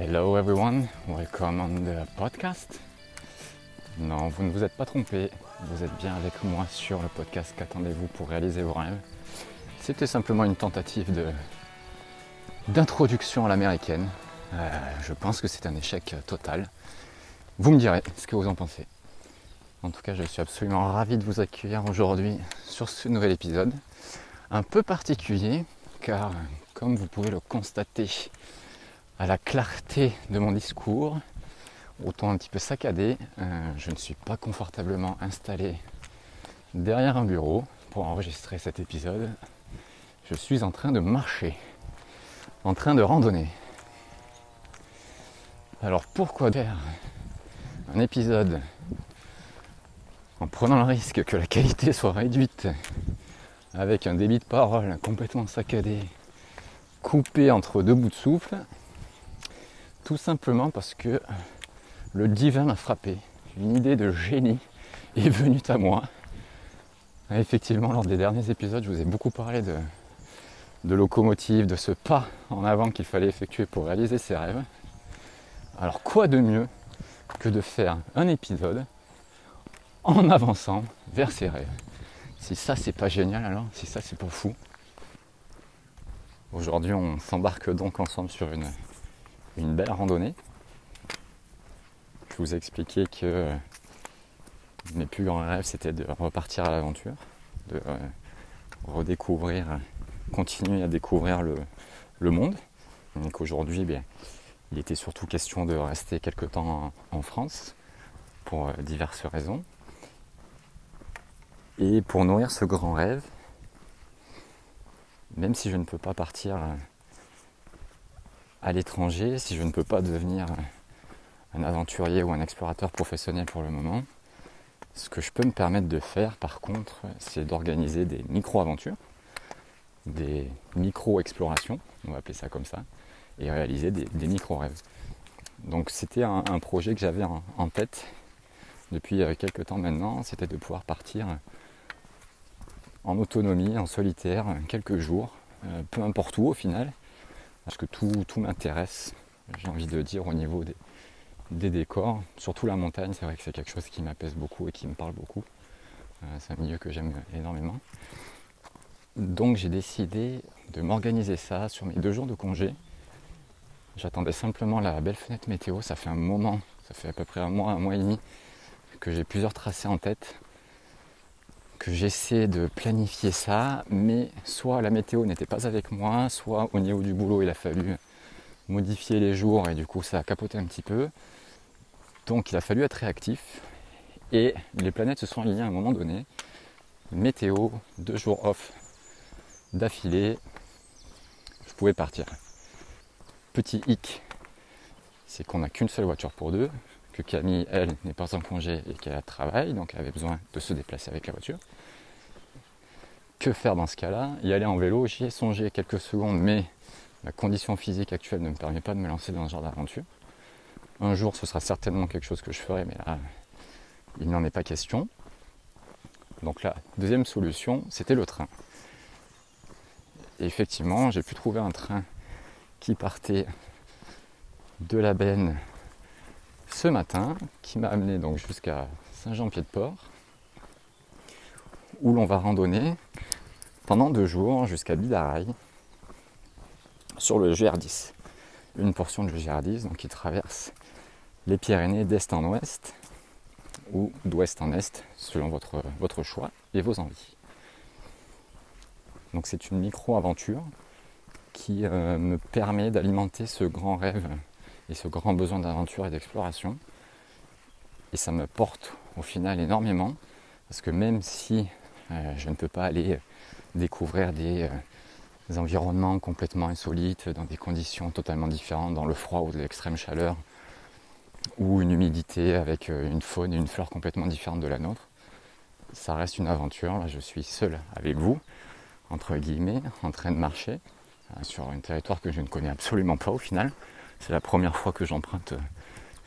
Hello everyone, welcome on the podcast. Non, vous ne vous êtes pas trompé, vous êtes bien avec moi sur le podcast Qu'attendez-vous pour réaliser vos rêves? C'était simplement une tentative de d'introduction à l'américaine. Euh, je pense que c'est un échec total. Vous me direz ce que vous en pensez. En tout cas, je suis absolument ravi de vous accueillir aujourd'hui sur ce nouvel épisode. Un peu particulier, car comme vous pouvez le constater à la clarté de mon discours, autant un petit peu saccadé, euh, je ne suis pas confortablement installé derrière un bureau pour enregistrer cet épisode. Je suis en train de marcher, en train de randonner. Alors pourquoi faire un épisode en prenant le risque que la qualité soit réduite avec un débit de parole complètement saccadé coupé entre deux bouts de souffle, tout simplement parce que le divin m'a frappé. Une idée de génie est venue à moi. effectivement, lors des derniers épisodes, je vous ai beaucoup parlé de, de locomotive, de ce pas en avant qu'il fallait effectuer pour réaliser ses rêves. Alors quoi de mieux que de faire un épisode en avançant vers ses rêves? Si ça c'est pas génial alors, si ça c'est pas fou, Aujourd'hui, on s'embarque donc ensemble sur une, une, belle randonnée. Je vous ai expliqué que mes plus grands rêves, c'était de repartir à l'aventure, de euh, redécouvrir, continuer à découvrir le, monde. Donc aujourd'hui, eh il était surtout question de rester quelque temps en, France pour euh, diverses raisons. Et pour nourrir ce grand rêve, même si je ne peux pas partir euh, à l'étranger, si je ne peux pas devenir un aventurier ou un explorateur professionnel pour le moment, ce que je peux me permettre de faire par contre, c'est d'organiser des micro-aventures, des micro-explorations, on va appeler ça comme ça, et réaliser des, micro-rêves. Donc c'était un, projet que j'avais en, tête depuis euh, quelques temps maintenant, c'était de pouvoir partir en autonomie, en solitaire, quelques jours, euh, peu importe où au final, parce que tout, m'intéresse, j'ai envie de dire au niveau des, décors, surtout la montagne, c'est vrai que c'est quelque chose qui m'apaise beaucoup et qui me parle beaucoup. Euh, c'est un milieu que j'aime énormément. Donc j'ai décidé de m'organiser ça sur mes deux jours de congé. J'attendais simplement la belle fenêtre météo, ça fait un moment, ça fait à peu près un mois, un mois et demi que j'ai plusieurs tracés en tête que j'essaie de planifier ça, mais soit la météo n'était pas avec moi, soit au niveau du boulot il a fallu modifier les jours et du coup ça a capoté un petit peu. Donc il a fallu être réactif et les planètes se sont alignées à un moment donné. Météo, deux jours off d'affilée, je pouvais partir. Petit hic, c'est qu'on n'a qu'une seule voiture pour deux, que Camille, elle, n'est pas en congé et qu'elle a travail, donc elle avait besoin de se déplacer avec la voiture. Que faire dans ce cas-là? Y aller en vélo, j'y ai songé quelques secondes, mais la condition physique actuelle ne me permet pas de me lancer dans ce genre d'aventure. Un jour, ce sera certainement quelque chose que je ferai, mais là, il n'en est pas question. Donc la deuxième solution, c'était le train. Effectivement, j'ai pu trouver un train qui partait de la Benne ce matin qui m'a amené donc jusqu'à Saint-Jean-Pied-de-Port où l'on va randonner pendant deux jours jusqu'à Bidaraï sur le GR10. Une portion du GR10 donc, qui traverse les Pyrénées d'est en ouest ou d'ouest en est selon votre, choix et vos envies. Donc c'est une micro-aventure qui euh, me permet d'alimenter ce grand rêve et ce grand besoin d'aventure et d'exploration. Et ça me porte au final énormément, parce que même si euh, je ne peux pas aller découvrir des, euh, environnements complètement insolites, dans des conditions totalement différentes, dans le froid ou de l'extrême chaleur, ou une humidité avec euh, une faune et une flore complètement différentes de la nôtre, ça reste une aventure. Là, je suis seul avec vous, entre guillemets, en train de marcher sur un territoire que je ne connais absolument pas au final. C'est la première fois que j'emprunte euh,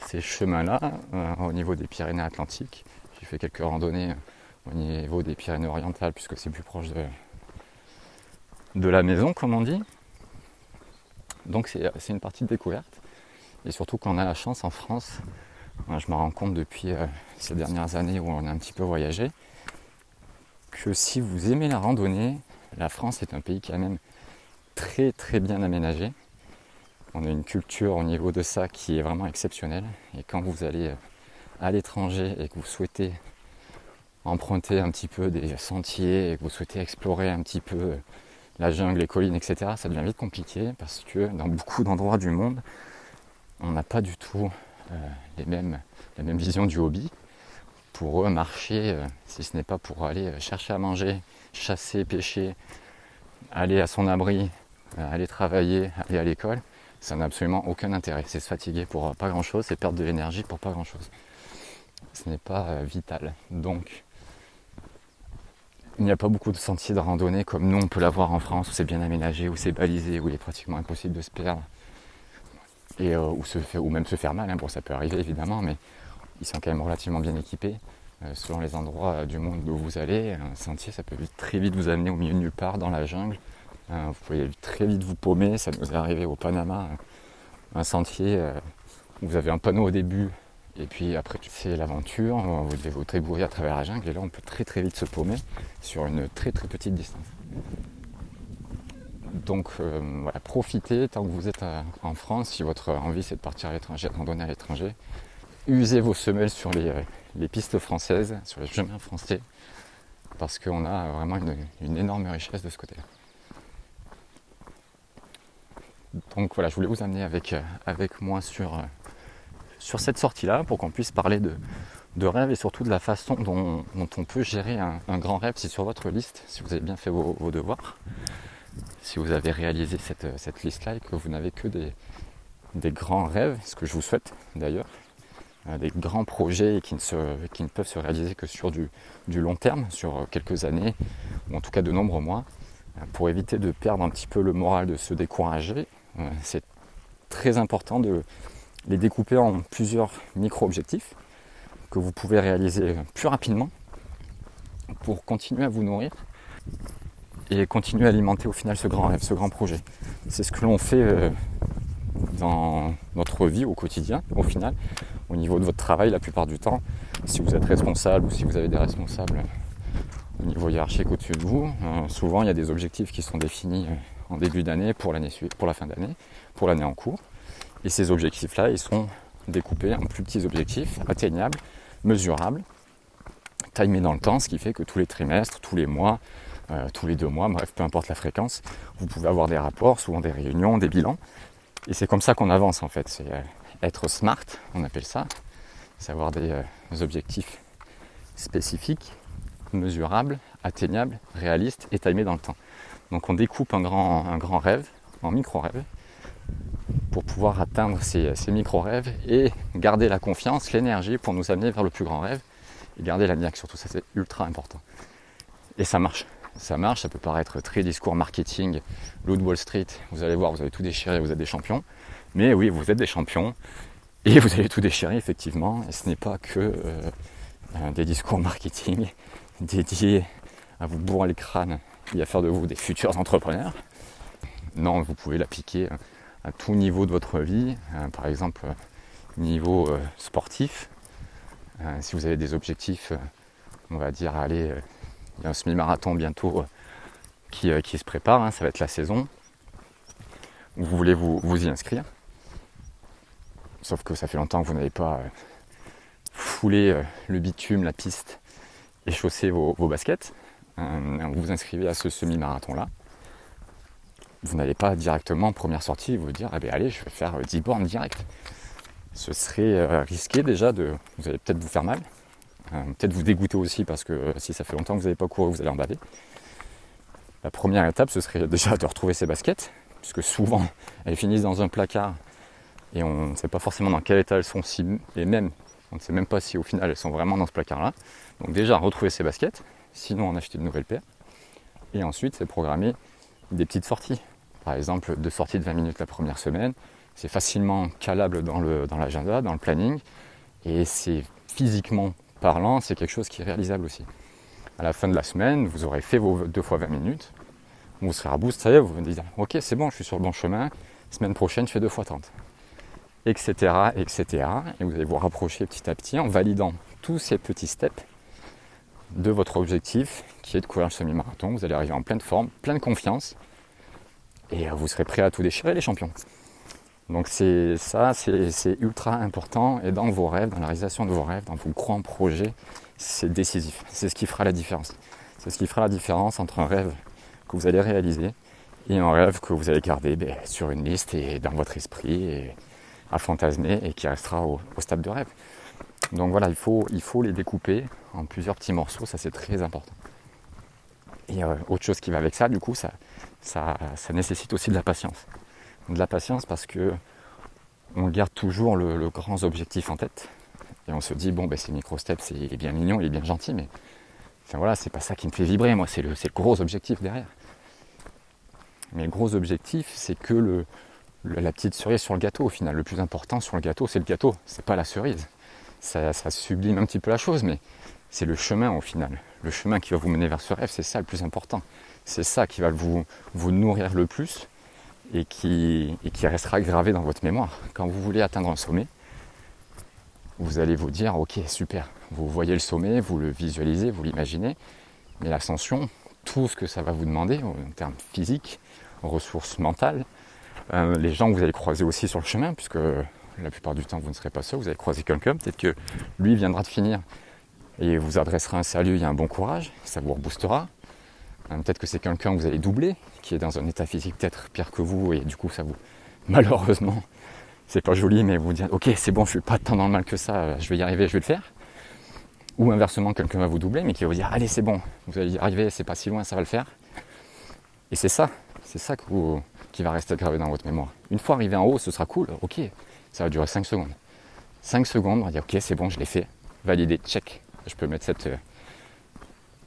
ces chemins-là euh, au niveau des Pyrénées-Atlantiques. J'ai fait quelques randonnées euh, au niveau des Pyrénées-Orientales puisque c'est plus proche de, de la maison, comme on dit. Donc c'est une partie de découverte. Et surtout quand on a la chance en France, je me rends compte depuis ces dernières années où on a un petit peu voyagé, que si vous aimez la randonnée, la France est un pays a même très très bien aménagé. On a une culture au niveau de ça qui est vraiment exceptionnelle. Et quand vous allez euh, à l'étranger et que vous souhaitez emprunter un petit peu des sentiers et que vous souhaitez explorer un petit peu euh, la jungle, les collines, etc., ça devient vite compliqué parce que dans beaucoup d'endroits du monde, on n'a pas du tout euh, les mêmes, la même vision du hobby. Pour eux, marcher, si ce n'est pas pour aller chercher à manger, chasser, pêcher, aller à son abri, aller travailler, aller à l'école, ça n'a absolument aucun intérêt. C'est se fatiguer pour pas grand-chose, c'est perdre de l'énergie pour pas grand-chose. Ce n'est pas vital. Donc, il n'y a pas beaucoup de sentiers de randonnée comme nous on peut l'avoir en France, où c'est bien aménagé, où c'est balisé, où il est pratiquement impossible de se perdre. Et euh, où se ou même se faire mal, hein. bon ça peut arriver évidemment, mais ils sont quand même relativement bien équipés. Euh, selon les endroits euh, du monde où vous allez, un sentier ça peut très vite vous amener au milieu de nulle part dans la jungle. Vous pouvez très vite vous paumer, ça nous est arrivé au Panama, un sentier où vous avez un panneau au début et puis après, c'est l'aventure, vous devez vous trébouiller à travers la jungle, et là, on peut très très vite se paumer sur une très très petite distance. Donc euh, profitez tant que vous êtes en France, si votre envie c'est de partir à l'étranger, de à l'étranger, usez vos semelles sur les, pistes françaises, sur les chemins français, parce qu'on a vraiment une, énorme richesse de ce côté-là. Donc voilà, je voulais vous amener avec, avec moi sur sur cette sortie-là pour qu'on puisse parler de, de et surtout de la façon dont, on peut gérer un, grand rêve. Si sur votre liste, si vous avez bien fait vos, devoirs, si vous avez réalisé cette, liste-là et que vous n'avez que des, des, grands rêves, ce que je vous souhaite d'ailleurs, euh, des grands projets qui ne, se, qui ne, peuvent se réaliser que sur du, du, long terme, sur quelques années, ou en tout cas de nombreux mois, euh, pour éviter de perdre un petit peu le moral, de se décourager. Euh, c'est très important de, les découper en plusieurs micro-objectifs que vous pouvez réaliser plus rapidement pour continuer à vous nourrir et continuer à alimenter au final ce grand rêve, ce grand projet. C'est ce que l'on fait euh, dans notre vie au quotidien, au final, au niveau de votre travail la plupart du temps. Si vous êtes responsable ou si vous avez des responsables au niveau hiérarchique au-dessus de vous, euh, souvent il y a des objectifs qui sont définis euh, en début d'année pour pour la fin d'année, pour l'année en cours. Et ces objectifs-là, ils sont découpés en plus petits objectifs, atteignables, mesurables, timés dans le temps, ce qui fait que tous les trimestres, tous les mois, euh, tous les deux mois, bref, peu importe la fréquence, vous pouvez avoir des rapports, souvent des réunions, des bilans. Et c'est comme ça qu'on avance en fait. C'est euh, être smart, on appelle ça. C'est avoir des, euh, objectifs spécifiques, mesurables, atteignables, réalistes et timés dans le temps. Donc on découpe un grand, rêve en micro-rêves pour pouvoir atteindre ces, micro-rêves et garder la confiance, l'énergie pour nous amener vers le plus grand rêve et garder la niaque surtout, ça c'est ultra important. Et ça marche, ça marche, ça peut paraître très discours marketing, Loot Wall Street, vous allez voir, vous avez tout déchiré, vous êtes des champions, mais oui, vous êtes des champions et vous allez tout déchirer effectivement, et ce n'est pas que euh, des discours marketing dédiés à vous bourrer le crâne et à faire de vous des futurs entrepreneurs. Non, vous pouvez l'appliquer à tout niveau de votre vie, euh, par exemple euh, niveau euh, sportif. si vous avez des objectifs, on va dire, allez, il y a un semi-marathon bientôt qui, se prépare, hein, ça va être la saison. Vous voulez vous, y inscrire. Sauf que ça fait longtemps que vous n'avez pas foulé le bitume, la piste et chaussé vos baskets. Vous vous inscrivez à ce semi-marathon-là vous n'allez pas directement, première sortie, vous dire, ah ben allez, je vais faire 10 euh, bornes direct. Ce serait euh, risqué déjà de. Vous allez peut-être vous faire mal, euh, peut-être vous dégoûter aussi parce que si ça fait longtemps que vous n'avez pas couru, vous allez en baver. La première étape, ce serait déjà de retrouver ses baskets, puisque souvent elles finissent dans un placard et on ne sait pas forcément dans quel état elles sont, si, et même on ne sait même pas si au final elles sont vraiment dans ce placard-là. Donc déjà retrouver ses baskets, sinon en acheter de nouvelles paires. Et ensuite, c'est programmer des petites sorties. Par exemple, deux sorties de 20 minutes la première semaine, c'est facilement calable dans l'agenda, dans, le planning, et c'est physiquement parlant, c'est quelque chose qui est réalisable aussi. À la fin de la semaine, vous aurez fait vos deux fois 20 minutes, vous serez est, vous vous dites ok c'est bon, je suis sur le bon chemin, semaine prochaine je fais deux fois 30. etc., etc. Et vous allez vous rapprocher petit à petit en validant tous ces petits steps de votre objectif qui est de courir le semi-marathon. Vous allez arriver en pleine forme, pleine confiance et vous serez prêt à tout déchirer les champions. Donc c'est ça, c'est ultra important et dans vos rêves, dans la réalisation de vos rêves, dans vos grands projets, c'est décisif. C'est ce qui fera la différence. C'est ce qui fera la différence entre un rêve que vous allez réaliser et un rêve que vous allez garder ben, sur une liste et dans votre esprit à fantasmer et qui restera au, stade de rêve. Donc voilà, il faut, les découper en plusieurs petits morceaux, ça c'est très important. Et euh, autre chose qui va avec ça, du coup, ça, nécessite aussi de la patience. De la patience parce que on garde toujours le, grand objectif en tête. Et on se dit, bon, ben, ces micro-steps, il est bien mignon, il est bien gentil, mais voilà, c'est pas ça qui me fait vibrer, moi, c'est le, gros objectif derrière. Mais le gros objectif, c'est que la petite cerise sur le gâteau, au final, le plus important sur le gâteau, c'est le gâteau, c'est pas la cerise. Ça, sublime un petit peu la chose, mais c'est le chemin au final. Le chemin qui va vous mener vers ce rêve, c'est ça le plus important. C'est ça qui va vous, nourrir le plus et qui, et qui restera gravé dans votre mémoire. Quand vous voulez atteindre un sommet, vous allez vous dire ok super, vous voyez le sommet, vous le visualisez, vous l'imaginez, mais l'ascension, tout ce que ça va vous demander en termes physiques, ressources mentales, euh, les gens que vous allez croiser aussi sur le chemin, puisque la plupart du temps vous ne serez pas seul, vous allez croiser quelqu'un, peut-être que lui viendra de finir et vous adressera un salut et un bon courage, ça vous reboostera. Euh, peut-être que c'est quelqu'un que vous allez doubler, qui est dans un état physique peut-être pire que vous, et du coup ça vous, malheureusement, c'est pas joli, mais vous dites ok c'est bon, je suis pas tant dans le mal que ça, je vais y arriver, je vais le faire. Ou inversement, quelqu'un va vous doubler, mais qui va vous dire allez c'est bon, vous allez y arriver, c'est pas si loin, ça va le faire. Et c'est ça, c'est ça qui va rester gravé dans votre mémoire. Une fois arrivé en haut, ce sera cool, ok, ça va durer 5 secondes. 5 secondes, on va dire ok c'est bon, je l'ai fait, validé, check. Je peux mettre cette, euh,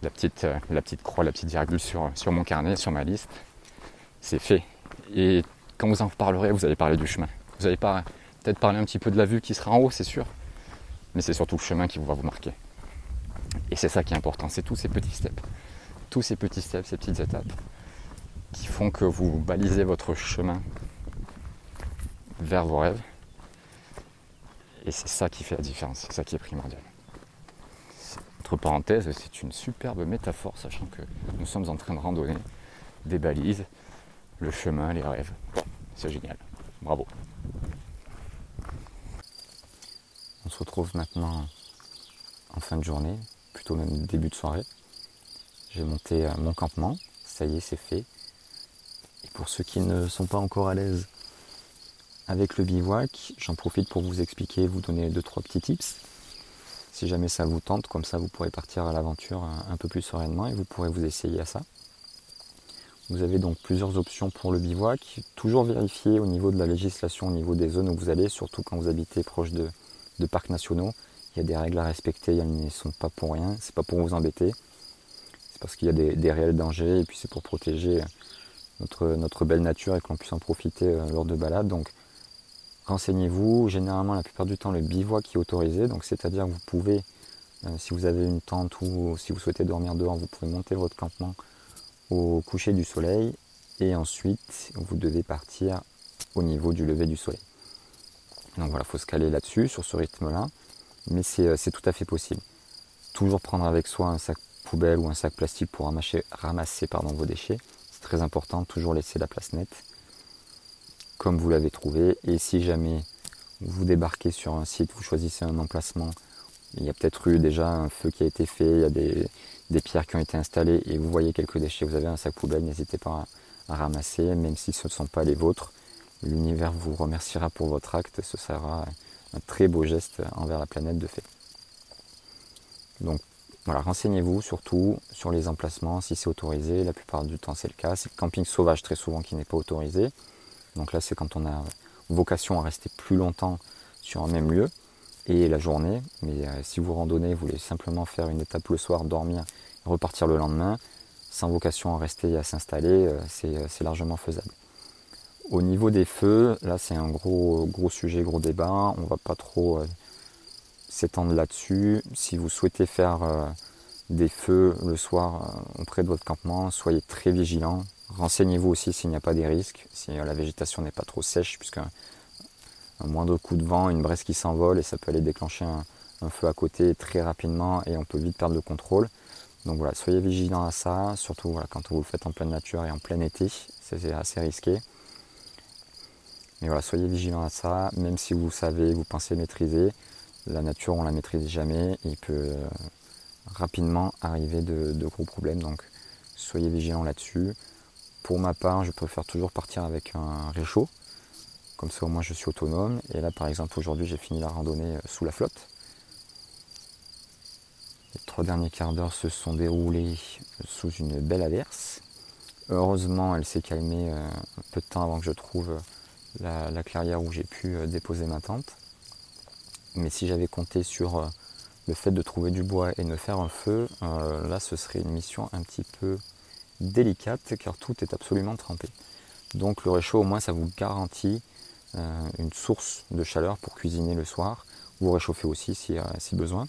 la, petite, euh, la petite croix, la petite virgule sur, sur mon carnet, sur ma liste. C'est fait. Et quand vous en parlerez, vous allez parler du chemin. Vous allez peut-être parler un petit peu de la vue qui sera en haut, c'est sûr. Mais c'est surtout le chemin qui va vous marquer. Et c'est ça qui est important, c'est tous ces petits steps. Tous ces petits steps, ces petites étapes qui font que vous balisez votre chemin vers vos rêves. Et c'est ça qui fait la différence, c'est ça qui est primordial. Entre parenthèses, c'est une superbe métaphore, sachant que nous sommes en train de randonner des balises, le chemin, les rêves. C'est génial. Bravo. On se retrouve maintenant en fin de journée, plutôt même début de soirée. J'ai monté mon campement, ça y est, c'est fait. Et pour ceux qui ne sont pas encore à l'aise avec le bivouac, j'en profite pour vous expliquer, vous donner deux trois petits tips. Si jamais ça vous tente, comme ça vous pourrez partir à l'aventure un peu plus sereinement et vous pourrez vous essayer à ça. Vous avez donc plusieurs options pour le bivouac. Toujours vérifier au niveau de la législation, au niveau des zones où vous allez, surtout quand vous habitez proche de, parcs nationaux. Il y a des règles à respecter, elles ne sont pas pour rien, c'est pas pour vous embêter. C'est parce qu'il y a des, réels dangers et puis c'est pour protéger notre, notre belle nature et qu'on puisse en profiter euh, lors de balades. Donc Renseignez-vous, généralement la plupart du temps le bivouac est autorisé, donc c'est-à-dire que vous pouvez, euh, si vous avez une tente ou si vous souhaitez dormir dehors, vous pouvez monter votre campement au coucher du soleil et ensuite vous devez partir au niveau du lever du soleil. Donc voilà, il faut se caler là-dessus, sur ce rythme-là, mais euh, c'est tout à fait possible. Toujours prendre avec soi un sac poubelle ou un sac plastique pour ramasser, ramasser pardon, vos déchets, c'est très important, toujours laisser la place nette comme vous l'avez trouvé. Et si jamais vous débarquez sur un site, vous choisissez un emplacement, il y a peut-être eu déjà un feu qui a été fait, il y a des, pierres qui ont été installées et vous voyez quelques déchets, vous avez un sac poubelle, n'hésitez pas à, ramasser, même si ce ne sont pas les vôtres. L'univers vous remerciera pour votre acte, ce sera un très beau geste envers la planète de fait. Donc voilà, renseignez-vous surtout sur les emplacements, si c'est autorisé, la plupart du temps c'est le cas. C'est le camping sauvage très souvent qui n'est pas autorisé. Donc là, c'est quand on a vocation à rester plus longtemps sur un même lieu et la journée. Mais euh, si vous randonnez, vous voulez simplement faire une étape le soir, dormir, repartir le lendemain, sans vocation à rester et à s'installer, euh, euh, c'est largement faisable. Au niveau des feux, là c'est un gros, gros sujet, gros débat. On ne va pas trop s'étendre là-dessus. Si vous souhaitez faire des feux le soir auprès de votre campement, soyez très vigilants. Renseignez-vous aussi s'il n'y a pas des risques, si la végétation n'est pas trop sèche, puisque un, moindre coup de vent, une braise qui s'envole et ça peut aller déclencher un, feu à côté très rapidement et on peut vite perdre le contrôle. Donc voilà, soyez vigilants à ça, surtout quand vous le faites en pleine nature et en plein été, c'est assez risqué. Mais voilà, soyez vigilants à ça, même si vous savez, vous pensez maîtriser, la nature on la maîtrise jamais, il peut euh, rapidement arriver de, gros problèmes, donc soyez vigilants là-dessus. Pour ma part, je préfère toujours partir avec un réchaud, comme ça au moins je suis autonome. Et là par exemple aujourd'hui j'ai fini la randonnée euh, sous la flotte. Les trois derniers quarts d'heure se sont déroulés sous une belle averse. Heureusement elle s'est calmée euh, un peu de temps avant que je trouve la, clairière où j'ai pu euh, déposer ma tente. Mais si j'avais compté sur euh, le fait de trouver du bois et de faire un feu, euh, là ce serait une mission un petit peu délicate car tout est absolument trempé. Donc le réchaud au moins ça vous garantit une source de chaleur pour cuisiner le soir. Vous réchauffez aussi si, si, besoin.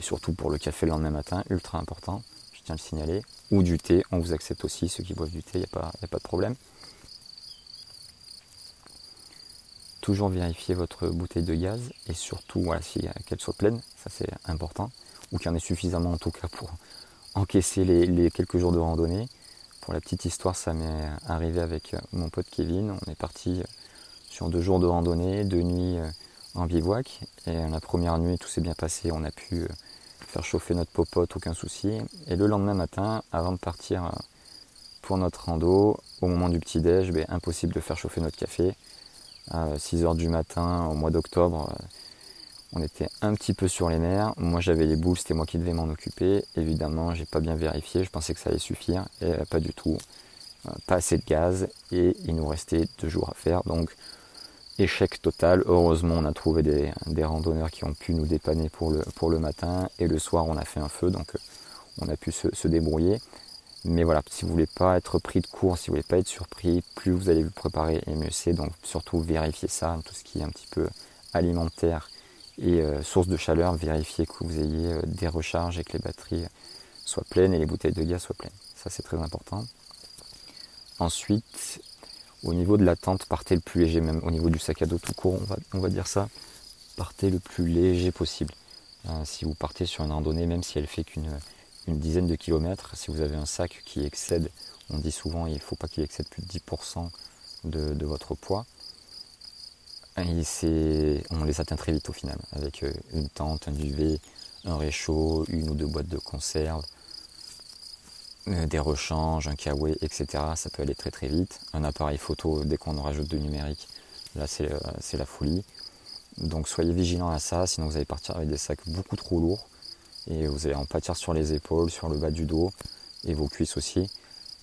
Et surtout pour le café le lendemain matin, ultra important, je tiens à le signaler. Ou du thé, on vous accepte aussi, ceux qui boivent du thé, il n'y a, a, pas de problème. toujours vérifier votre bouteille de gaz et surtout voilà, qu'elle soit pleine, ça c'est important, ou qu'il y en ait suffisamment en tout cas pour encaisser les, quelques jours de randonnée. Pour la petite histoire, ça m'est arrivé avec mon pote Kevin. On est parti sur deux jours de randonnée, deux nuits euh, en bivouac. Et la première nuit, tout s'est bien passé. On a pu euh, faire chauffer notre popote, aucun souci. Et le lendemain matin, avant de partir euh, pour notre rando, au moment du petit-déj, ben, impossible de faire chauffer notre café à 6h du matin au mois d'octobre. Euh, on était un petit peu sur les nerfs. Moi j'avais les boules, c'était moi qui devais m'en occuper. Évidemment, j'ai pas bien vérifié, je pensais que ça allait suffire et euh, pas du tout. Euh, pas assez de gaz et il nous restait deux jours à faire. Donc échec total. Heureusement, on a trouvé des, randonneurs qui ont pu nous dépanner pour le, matin et le soir on a fait un feu donc on a pu se débrouiller. Mais voilà, si vous voulez pas être pris de court, si vous voulez pas être surpris, plus vous allez vous préparer et mieux c'est. Donc surtout vérifiez ça, tout ce qui est un petit peu alimentaire et euh, source de chaleur, vérifiez que vous ayez euh, des recharges et que les batteries soient pleines et les bouteilles de gaz soient pleines. Ça c'est très important. Ensuite, au niveau de la tente, partez le plus léger, même au niveau du sac à dos tout court, on va, dire ça, partez le plus léger possible. Euh, si vous partez sur une randonnée, même si elle fait qu'une une dizaine de kilomètres. Si vous avez un sac qui excède, on dit souvent il ne faut pas qu'il excède plus de 10% de, votre poids. On les atteint très vite au final, avec euh, une tente, un duvet, un réchaud, une ou deux boîtes de conserve, euh, des rechanges, un kawaii, etc. Ça peut aller très très vite. Un appareil photo, dès qu'on en rajoute de numérique, là c'est euh, la folie. Donc soyez vigilants à ça, sinon vous allez partir avec des sacs beaucoup trop lourds et vous allez en pâtir sur les épaules, sur le bas du dos et vos cuisses aussi.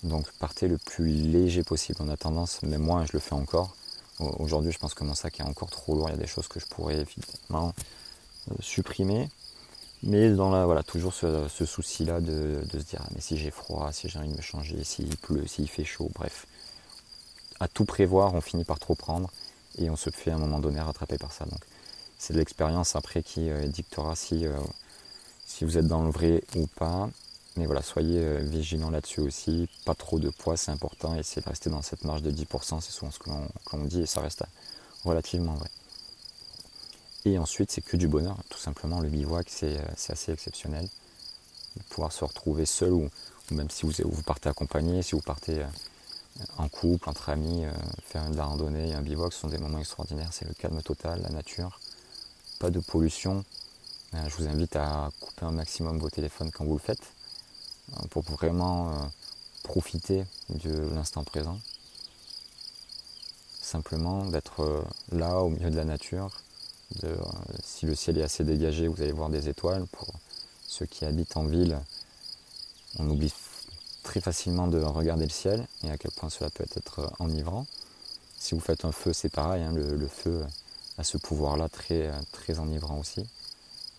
Donc partez le plus léger possible. On a tendance, même moi je le fais encore. Aujourd'hui je pense que mon sac est encore trop lourd, il y a des choses que je pourrais évidemment euh, supprimer. Mais dans la, voilà, toujours ce, souci-là de, se dire ah, mais si j'ai froid, si j'ai envie de me changer, s'il pleut, s'il fait chaud, bref. À tout prévoir, on finit par trop prendre et on se fait à un moment donné rattraper par ça. Donc c'est de l'expérience après qui euh, dictera si euh, si vous êtes dans le vrai ou pas. Mais voilà, soyez euh, vigilants là-dessus aussi. Pas trop de poids, c'est important. Essayez de rester dans cette marge de 10%, c'est souvent ce que l'on dit et ça reste relativement vrai. Et ensuite, c'est que du bonheur. Tout simplement, le bivouac, c'est euh, assez exceptionnel. Pouvoir se retrouver seul ou, même si vous, vous, partez accompagné, si vous partez euh, en couple, entre amis, faire de la randonnée, un bivouac, ce sont des moments extraordinaires. C'est le calme total, la nature, pas de pollution, euh, je vous invite à couper un maximum vos téléphones quand vous le faites euh, pour vraiment euh, profiter de l'instant présent. Simplement d'être là au milieu de la nature. si le ciel est assez dégagé, vous allez voir des étoiles. Pour ceux qui habitent en ville, on oublie très facilement de regarder le ciel et à quel point cela peut être enivrant. Si vous faites un feu, c'est pareil, hein, le, feu a ce pouvoir-là très, très enivrant aussi.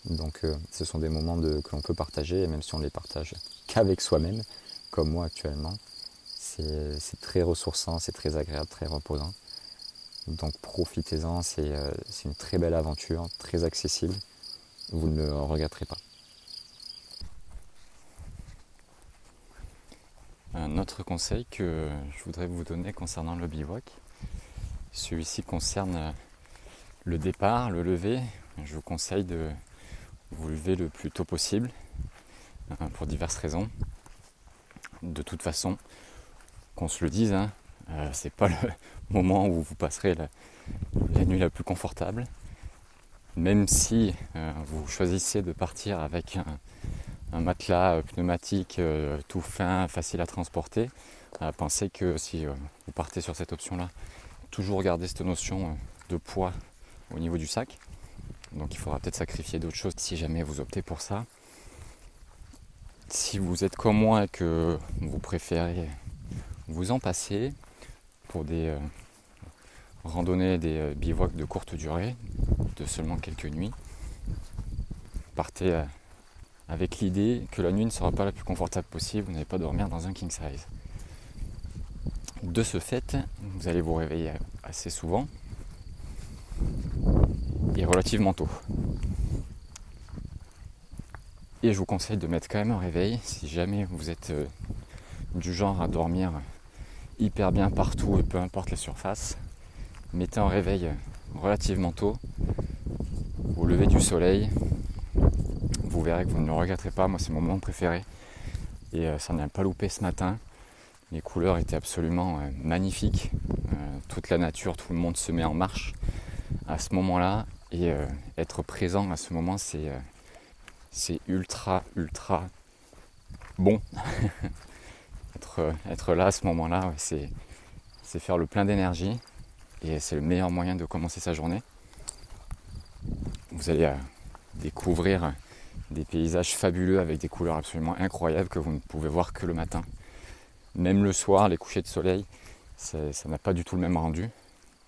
Donc euh, ce sont des moments que l'on peut partager, et même si on les partage qu'avec soi-même, comme moi actuellement, c'est très ressourçant, c'est très agréable, très reposant. Donc profitez-en, euh, c'est une très belle aventure, très accessible, vous ne le regretterez pas. Un autre conseil que je voudrais vous donner concernant le bivouac, celui-ci concerne Le départ, le lever, je vous conseille de vous lever le plus tôt possible hein, pour diverses raisons. De toute façon, qu'on se le dise, hein, euh, c'est pas le moment où vous passerez la, nuit la plus confortable. Même si euh, vous choisissez de partir avec un, matelas pneumatique euh, tout fin, facile à transporter, pensez que si vous partez sur cette option-là, toujours garder cette notion de poids au niveau du sac. Donc il faudra peut-être sacrifier d'autres choses si jamais vous optez pour ça. Si vous êtes comme moi et que vous préférez vous en passer pour des euh, randonnées, des euh, bivouacs de courte durée, de seulement quelques nuits, partez euh, avec l'idée que la nuit ne sera pas la plus confortable possible, vous n'allez pas dormir dans un king size. De ce fait, vous allez vous réveiller assez souvent, et relativement tôt. Et je vous conseille de mettre quand même un réveil si jamais vous êtes euh, du genre à dormir hyper bien partout et peu importe les surfaces. Mettez un réveil relativement tôt au lever du soleil. Vous verrez que vous ne le regretterez pas. Moi, c'est mon moment préféré. Et euh, ça n'a pas loupé ce matin. Les couleurs étaient absolument euh, magnifiques. toute la nature, tout le monde se met en marche à ce moment-là et euh, être présent à ce moment, c'est euh, ultra, ultra bon. être, être, là à ce moment-là, c'est faire le plein d'énergie et c'est le meilleur moyen de commencer sa journée. Vous allez euh, découvrir des paysages fabuleux avec des couleurs absolument incroyables que vous ne pouvez voir que le matin. Même le soir, les couchers de soleil, ça n'a pas du tout le même rendu.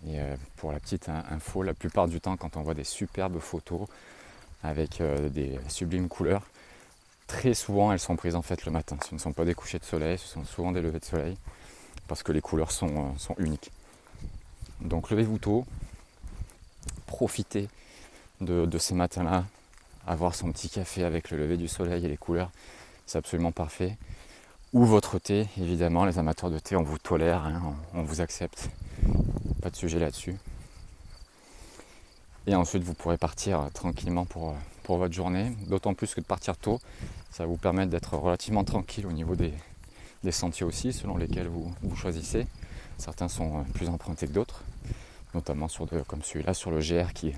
Et euh, pour la petite info, la plupart du temps, quand on voit des superbes photos avec euh, des sublimes couleurs, très souvent elles sont prises en fait le matin. Ce ne sont pas des couchers de soleil, ce sont souvent des levées de soleil, parce que les couleurs sont, euh, uniques. Donc levez-vous tôt, profitez de, ces matins-là, avoir son petit café avec le lever du soleil et les couleurs, c'est absolument parfait. Ou votre thé, évidemment, les amateurs de thé, on vous tolère, hein, on vous accepte pas de sujet là-dessus. Et ensuite, vous pourrez partir euh, tranquillement pour, euh, pour votre journée. D'autant plus que de partir tôt, ça va vous permettre d'être relativement tranquille au niveau des, sentiers aussi, selon lesquels vous, vous, choisissez. Certains sont euh, plus empruntés que d'autres, notamment sur comme celui-là, sur le GR qui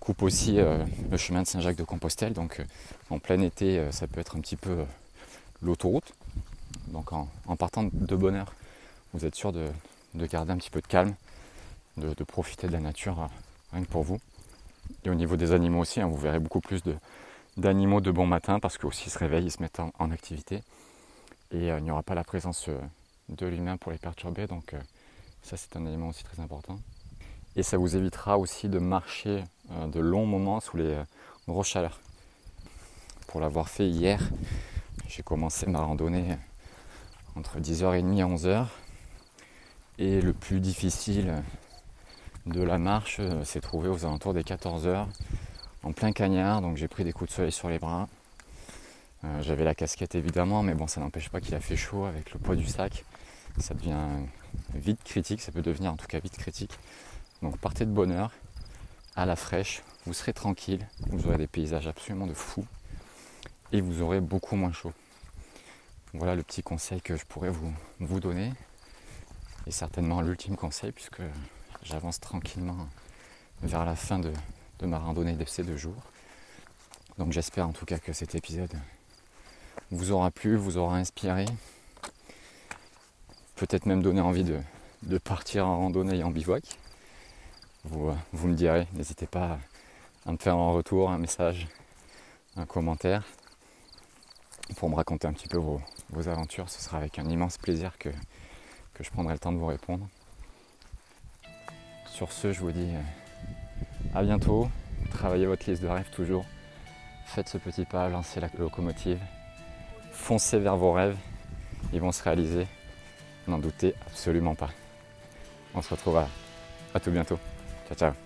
coupe aussi le chemin de Saint-Jacques de Compostelle. Donc en plein été, ça peut être un petit peu l'autoroute. Donc en, partant de bonne heure, vous êtes sûr de, de garder un petit peu de calme, de, profiter de la nature rien que pour vous. Et au niveau des animaux aussi, hein, vous verrez beaucoup plus d'animaux de, bon matin parce qu'aussi ils se réveillent, ils se mettent en, activité. Et euh, il n'y aura pas la présence euh, de l'humain pour les perturber. Donc ça c'est un élément aussi très important. Et ça vous évitera aussi de marcher de longs moments sous les grosses chaleurs. Pour l'avoir fait hier, j'ai commencé ma randonnée entre 10h30 et 11h. Et le plus difficile de la marche euh, s'est trouvé aux alentours des 14 heures, en plein cagnard, donc j'ai pris des coups de soleil sur les bras. Euh, j'avais la casquette évidemment, mais bon, ça n'empêche pas qu'il a fait chaud avec le poids du sac. Ça devient vite critique, ça peut devenir en tout cas vite critique. Donc partez de bonne heure, à la fraîche, vous serez tranquille, vous aurez des paysages absolument de fou et vous aurez beaucoup moins chaud. Voilà le petit conseil que je pourrais vous, vous donner et certainement l'ultime conseil puisque j'avance tranquillement vers la fin de, ma randonnée de ces deux jours. Donc j'espère en tout cas que cet épisode vous aura plu, vous aura inspiré, peut-être même donné envie de, partir en randonnée et en bivouac. Vous, me direz, n'hésitez pas à me faire un retour, un message, un commentaire pour me raconter un petit peu vos aventures. Ce sera avec un immense plaisir que je prendrai le temps de vous répondre. Sur ce, je vous dis euh, à bientôt. Travaillez votre liste de rêves toujours. Faites ce petit pas, lancez la locomotive. Foncez vers vos rêves. Ils vont se réaliser. N'en doutez absolument pas. On se retrouve à, à tout bientôt. Ciao ciao.